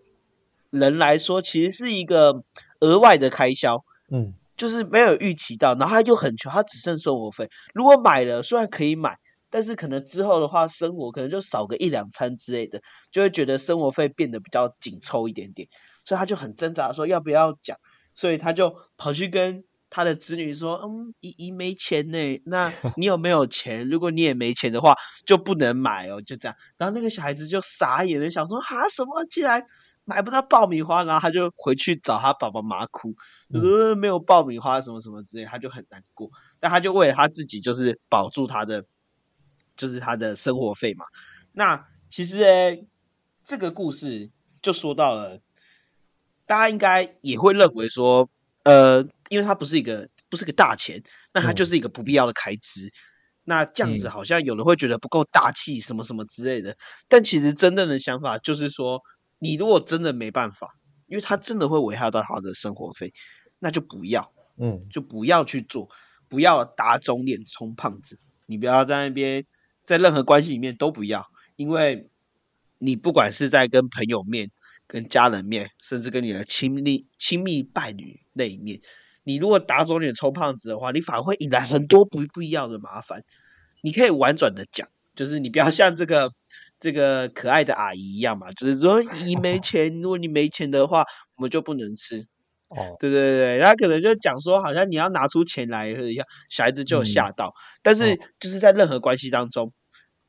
人来说，其实是一个额外的开销，嗯就是没有预期到，然后他就很穷，他只剩生活费。如果买了，虽然可以买，但是可能之后的话，生活可能就少个一两餐之类的，就会觉得生活费变得比较紧凑一点点，所以他就很挣扎说要不要讲，所以他就跑去跟他的子女说：“嗯，姨姨没钱呢，那你有没有钱？如果你也没钱的话，就不能买哦。”就这样，然后那个小孩子就傻眼了，想说：“哈，什么？竟然买不到爆米花？”然后他就回去找他爸爸妈妈哭，就说呃没有爆米花什么什么之类，他就很难过。但他就为了他自己，就是保住他的，就是他的生活费嘛。那其实诶，这个故事就说到了，大家应该也会认为说，呃，因为它不是一个不是个大钱，那它嗯就是一个不必要的开支。那这样子嗯好像有人会觉得不够大气，什么什么之类的。但其实真正的想法就是说，你如果真的没办法，因为他真的会危害到他的生活费，那就不要。嗯就不要去做，不要打肿脸充胖子。你不要在那边，在任何关系里面都不要，因为你不管是在跟朋友面、跟家人面，甚至跟你的亲密亲密伴侣那一面，你如果打肿脸充胖子的话，你反而会引来很多不不必要的麻烦。你可以婉转的讲，就是你不要像这个这个可爱的阿姨一样嘛，就是说姨没 钱，如果你没钱的话，我们就不能吃。哦对对对，他可能就讲说，好像你要拿出钱来一样，小孩子就有吓到。但是就是在任何关系当中，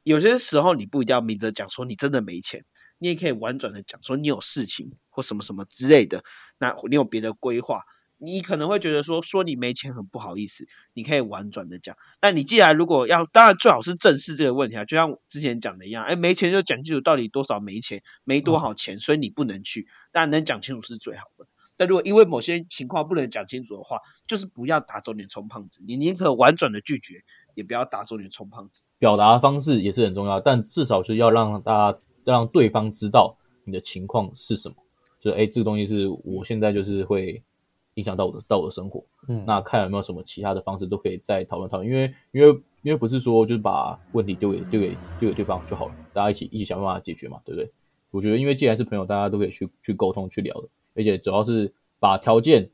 有些时候你不一定要明着讲说你真的没钱，你也可以婉转的讲说你有事情或什么什么之类的。那你有别的规划，你可能会觉得说说你没钱很不好意思，你可以婉转的讲。那你既然如果要，当然最好是正视这个问题啊，就像我之前讲的一样，哎，没钱就讲清楚到底多少没钱，没多少钱，所以你不能去。当然能讲清楚是最好的。但如果因为某些情况不能讲清楚的话，就是不要打肿脸充胖子，你宁可婉转的拒绝，也不要打肿脸充胖子。表达方式也是很重要，但至少是要让大家让对方知道你的情况是什么，就是哎，诶这个东西是我现在就是会影响到我的到我的生活，嗯，那看有没有什么其他的方式都可以再讨论讨论，因为因为因为不是说就是把问题丢给丢给丢给对方就好了，大家一起一起想办法解决嘛，对不对？我觉得因为既然是朋友，大家都可以去去沟通去聊的，而且主要是把条件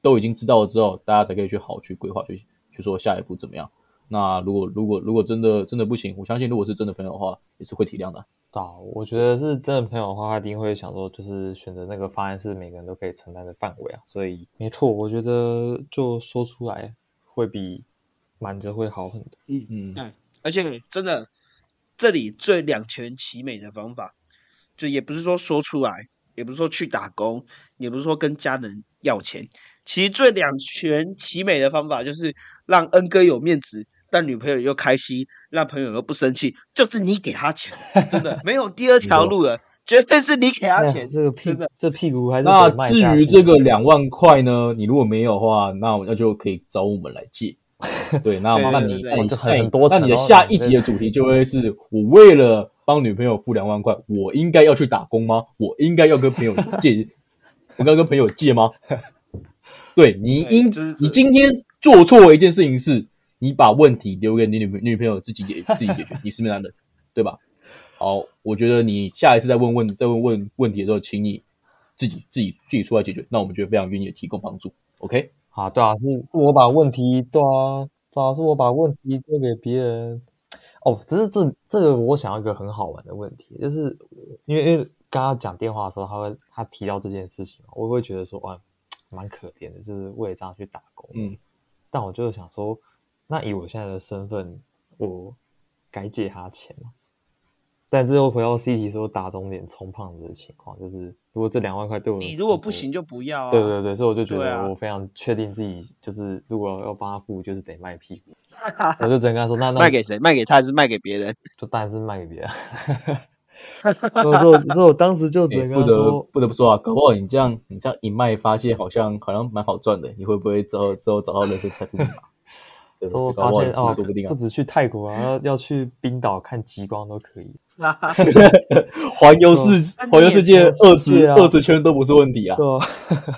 都已经知道了之后，大家才可以去好好去规划，去去说下一步怎么样。那如果如果如果真的真的不行，我相信如果是真的朋友的话，也是会体谅的。啊，我觉得是真的朋友的话，他一定会想说，就是选择那个方案是每个人都可以承担的范围啊。所以没错，我觉得就说出来会比瞒着会好很多。嗯嗯对，而且真的，这里最两全其美的方法，就也不是说说出来，也不是说去打工，也不是说跟家人要钱，其实最两全其美的方法就是让恩哥有面子，但女朋友又开心，让朋友又不生气，就是你给他钱，真的没有第二 条路了，绝对是你给他钱。这个屁真的，这屁股还是那至于这个两万块呢，你如果没有的话，那那就可以找我们来借。对，那对那你那你那你很多那你的下一集的主题就会是我为了帮女朋友付两万块，我应该要去打工吗？我应该要跟朋友借？我该跟朋友借吗？对你应你今天做错一件事情是，你把问题留给你女朋女朋友自己解自己解决，你是不是男人？对吧？好，我觉得你下一次再问问再问问问题的时候，请你自己自己自己出来解决。那我们就会非常愿意提供帮助。OK，啊，对啊，是是我把问题，对啊，对啊，是我把问题丢给别人。哦，只是这这个我想要一个很好玩的问题，就是因为因为刚刚讲电话的时候，他会他提到这件事情，我会觉得说哇，蛮可怜的，就是为了这样去打工。嗯，但我就想说，那以我现在的身份，我该借他钱吗？但这又回到 C 题说打肿脸充胖子的情况，就是如果这两万块对我你如果不行就不要啊。对对对，所以我就觉得我非常确定自己就是如果要帮他付，就是得卖屁股。我就只能跟他说，那那卖给谁？卖给他还是卖给别人？就当然是卖给别人。所以说，所以我当时就只能跟欸不得他说，不得不说啊，搞不好你这样你这样一卖发现好像好像蛮好赚的，你会不会之后之后找到人生财富密码？对说我搞不好也是发现哦，说不定啊不。止去泰国啊，要要去冰岛看极光都可以。环游世环游世界二十二十圈都不是问题啊。对啊，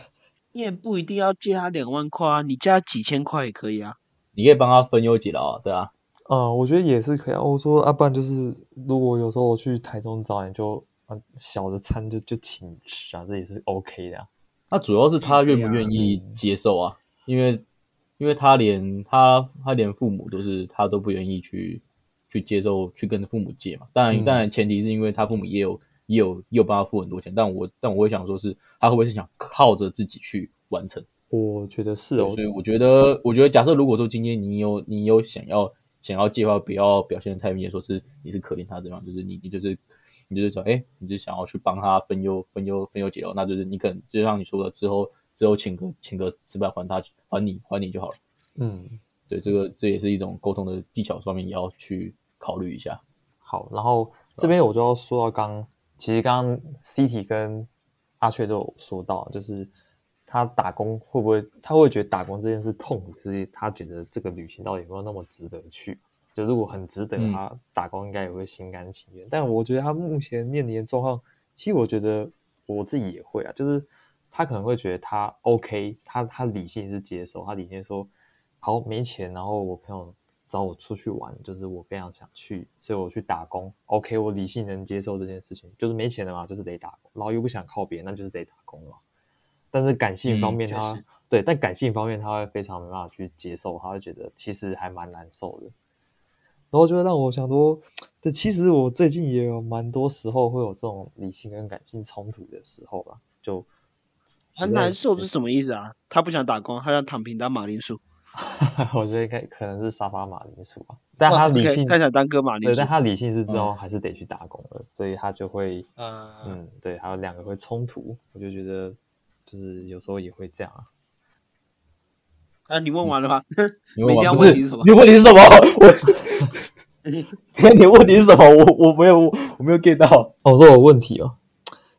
你也不一定要借他两万块啊，你借他几千块也可以啊。你可以帮他分忧解劳啊，对啊。嗯，我觉得也是可以啊。我说啊，不然就是如果有时候我去台中找你就，啊小的餐就就请你吃啊，这也是 OK 的啊。那主要是他愿不愿意接受啊？因为因为他连他他连父母都是他都不愿意去去接受去跟父母借嘛。当然嗯当然前提是因为他父母也有也有也有帮他付很多钱，但我但我会想说是他会不会是想靠着自己去完成？我觉得是哦所，以我觉得我觉得假设如果说今天你有你有想要想要借的话，不要表现的太明显，说是你是可怜他怎么样，就是你你就是你就是说，哎、你就是想要去帮他分忧分忧分忧解忧，那就是你可能就像你说的，之后之后请个请个吃饭还他还你还你就好了。嗯，对，这个这也是一种沟通的技巧上面也要去考虑一下。好，然后这边我就要说到刚，其实刚刚 C T 跟阿雀都有说到，就是他打工会不会，他会觉得打工这件事痛苦，是他觉得这个旅行到底有没有那么值得去？就如果很值得，嗯他打工应该也会心甘情愿。但我觉得他目前面临的状况，其实我觉得我自己也会啊，就是他可能会觉得他 OK，他他理性是接受，他理性说好没钱，然后我朋友找我出去玩，就是我非常想去，所以我去打工。OK，我理性能接受这件事情，就是没钱了嘛，就是得打工，然后又不想靠别人，那就是得打工了。但是感性方面嗯他，对，但感性方面他会非常没办法去接受，他会觉得其实还蛮难受的。然后就会让我想说，这其实我最近也有蛮多时候会有这种理性跟感性冲突的时候吧，就很难受是什么意思啊？他不想打工，他想躺平当马铃薯。我觉得应该可能是沙发马铃薯吧，但他哦理性，他想当哥马铃，薯但。他理性是之后还是得去打工了，所以他就会，嗯，嗯，对，还有两个会冲突，我就觉得就是有时候也会这样啊。啊，你问完了吗？你 问没完不是问题是什么你的问题是什么？我你问题是什么？我 我没有我没有 get 到。哦，这有问题哦，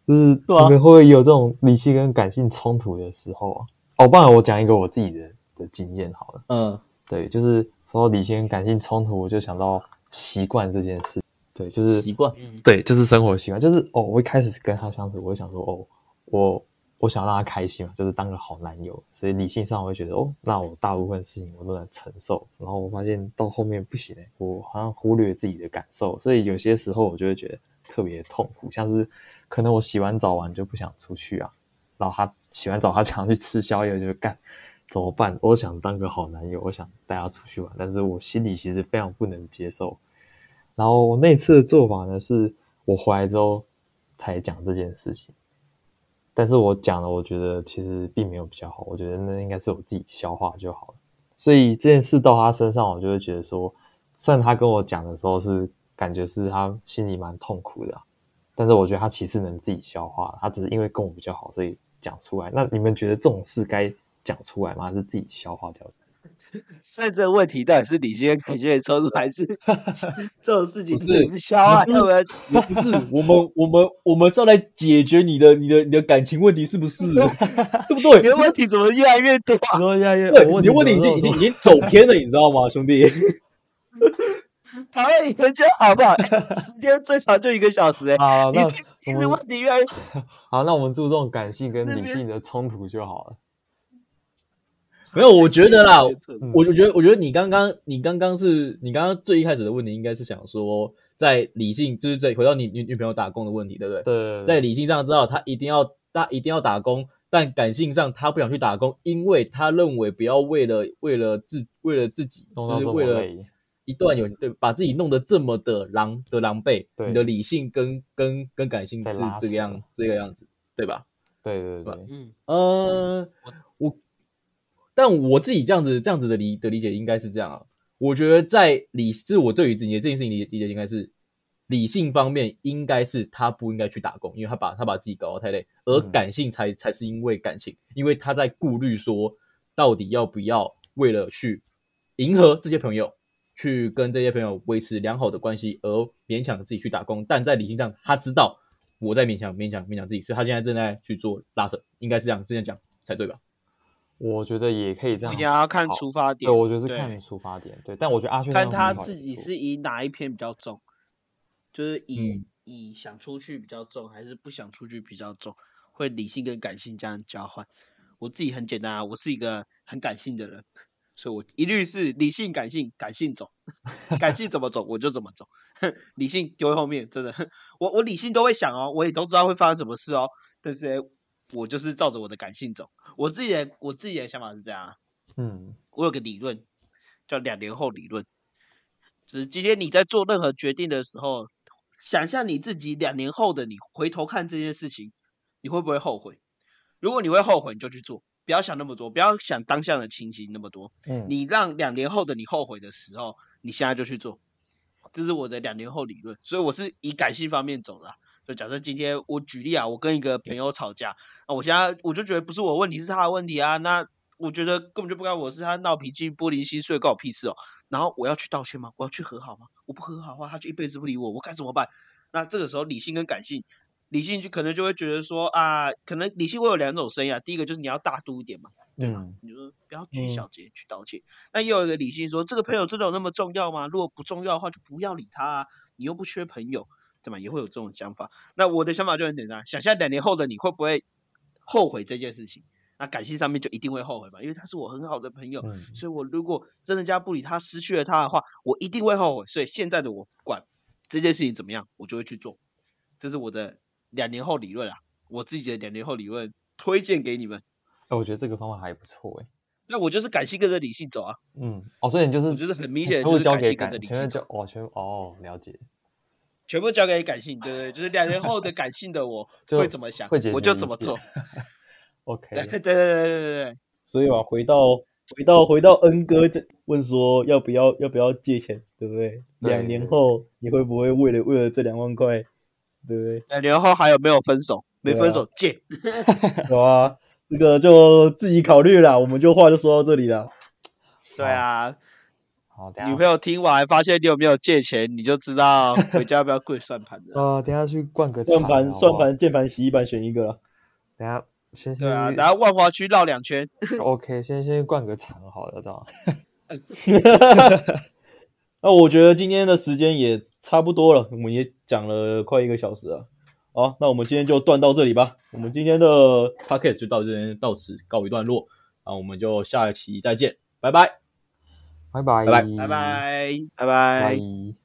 就是对啊你们会不会有这种理性跟感性冲突的时候啊？哦，不然我讲一个我自己的的经验好了。嗯，对，就是说到理性跟感性冲突，我就想到习惯这件事。对，就是习惯。对，就是生活习惯，就是哦，我一开始跟他相处，我会想说，哦，我我想让他开心嘛，就是当个好男友，所以理性上我会觉得，哦，那我大部分事情我都能承受。然后我发现到后面不行欸我好像忽略自己的感受，所以有些时候我就会觉得特别痛苦，像是可能我洗完澡完就不想出去啊，然后他洗完澡他想去吃宵夜，就干怎么办？我想当个好男友，我想带他出去玩，但是我心里其实非常不能接受。然后我那次的做法呢，是我回来之后才讲这件事情，但是我讲了，我觉得其实并没有比较好，我觉得那应该是我自己消化就好了。所以这件事到他身上，我就会觉得说，虽然他跟我讲的时候是感觉是他心里蛮痛苦的、但是我觉得他其实能自己消化，他只是因为跟我比较好，所以讲出来。那你们觉得这种事该讲出来吗？还是自己消化掉？所以这个问题到底是理性跟感性的冲突，还是 这种事情是是消化？不是要不是我们我们我们是要来解决你的你的你的感情问题，是不是？对不对你？的问题怎么越来越多啊？说越来越对，你的问题已经已经已经走偏了，你知道吗，兄弟？讨论你们觉得好不好？时间最长就一个小时哎、好，那问题越来越 好，那我们注重感性跟理性的冲突就好了。没有，我觉得啦，嗯我就觉得，我觉得你刚刚，你刚刚是你刚刚最一开始的问题，应该是想说，在理性，就是这回到你女女朋友打工的问题，对不对？对，在理性上知道他一定要，他一定要打工，但感性上他不想去打工，因为他认为不要为了为了自为了自己，就是为了累一段有对把自己弄得这么的狼的狼狈，对你的理性跟跟跟感性是这个样这个样子，对吧？对对对，嗯，呃，我，但我自己这样子这样子的理的理解应该是这样啊。我觉得在理，就是我对于你的这件事情理理解应该是理性方面，应该是他不应该去打工，因为他把他把自己搞得太累，而嗯。感性才才是因为感情，因为他在顾虑说到底要不要为了去迎合这些朋友，去跟这些朋友维持良好的关系，而勉强自己去打工。但在理性上，他知道我在勉强勉强勉强自己，所以他现在正在去做拉扯，应该是这样这样讲才对吧？我觉得也可以这样一定。要看出发点。对，我觉得是对看出发点。对，但我觉得阿轩看他自己是以哪一篇比较重，就是以、嗯以想出去比较重，还是不想出去比较重，会理性跟感性这样交换。我自己很简单啊，我是一个很感性的人，所以我一律是理性、感性，感性走，感性怎么走我就怎么走，理性丢在后面。真的，我我理性都会想哦，我也都知道会发生什么事哦，但是呢我就是照着我的感性走。我自己的我自己的想法是这样啊，嗯我有个理论叫两年后理论，就是今天你在做任何决定的时候，想象你自己两年后的你回头看这件事情，你会不会后悔？如果你会后悔，你就去做，不要想那么多，不要想当下的情形那么多。嗯，你让两年后的你后悔的时候，你现在就去做，这是我的两年后理论。所以我是以感性方面走的啊、就假设今天我举例啊，我跟一个朋友吵架，那我现在我就觉得不是我问题，是他的问题啊。那我觉得根本就不该我是他闹脾气、玻璃心碎，关我屁事哦。然后我要去道歉吗？我要去和好吗？我不和好的话，他就一辈子不理我，我该怎么办？那这个时候理性跟感性，理性就可能就会觉得说啊，可能理性会有两种声音啊。第一个就是你要大度一点嘛，嗯你就说不要拘小节去道歉。那又有一个理性说，这个朋友真的有那么重要吗？如果不重要的话，就不要理他啊。你又不缺朋友，对吧？也会有这种想法。那我的想法就很简单，想象两年后的你会不会后悔这件事情？那感性上面就一定会后悔嘛，因为他是我很好的朋友，嗯所以我如果真的家不理他，失去了他的话，我一定会后悔。所以现在的我不管这件事情怎么样，我就会去做。这是我的两年后理论啊，我自己的两年后理论推荐给你们。哎，我觉得这个方法还不错哎。那我就是感性跟着理性走啊，嗯，哦，所以你就是就是很明显的就是交给感感性跟着，理性走全部交，哦，全部哦，了解。全部交给感性，对对，对就是两年后的感性的我 就会怎么想会解，我就怎么做。OK，对对对对对对对，所以嘛，回到回到回到恩哥这问说要不要要不要借钱，对不对？对两年后你会不会为了为了这两万块，对不对？两年后还有没有分手？没分手借。有啊，这个就自己考虑啦。我们就话就说到这里了。对啊，好，等下女朋友听完发现你有没有借钱，你就知道回家要不要跪算盘的。呃，等下去灌个算盘、算盘、键盘、洗衣板选一个啦。等下先先对啊，等下万华区绕两圈。OK，先先灌个场好了，这样。那我觉得今天的时间也差不多了，我们也讲了快一个小时了。好，那我们今天就断到这里吧。我们今天的 podcast 就到这边到此告一段落，那我们就下一期再见，拜拜。拜拜拜拜拜拜，拜拜。拜。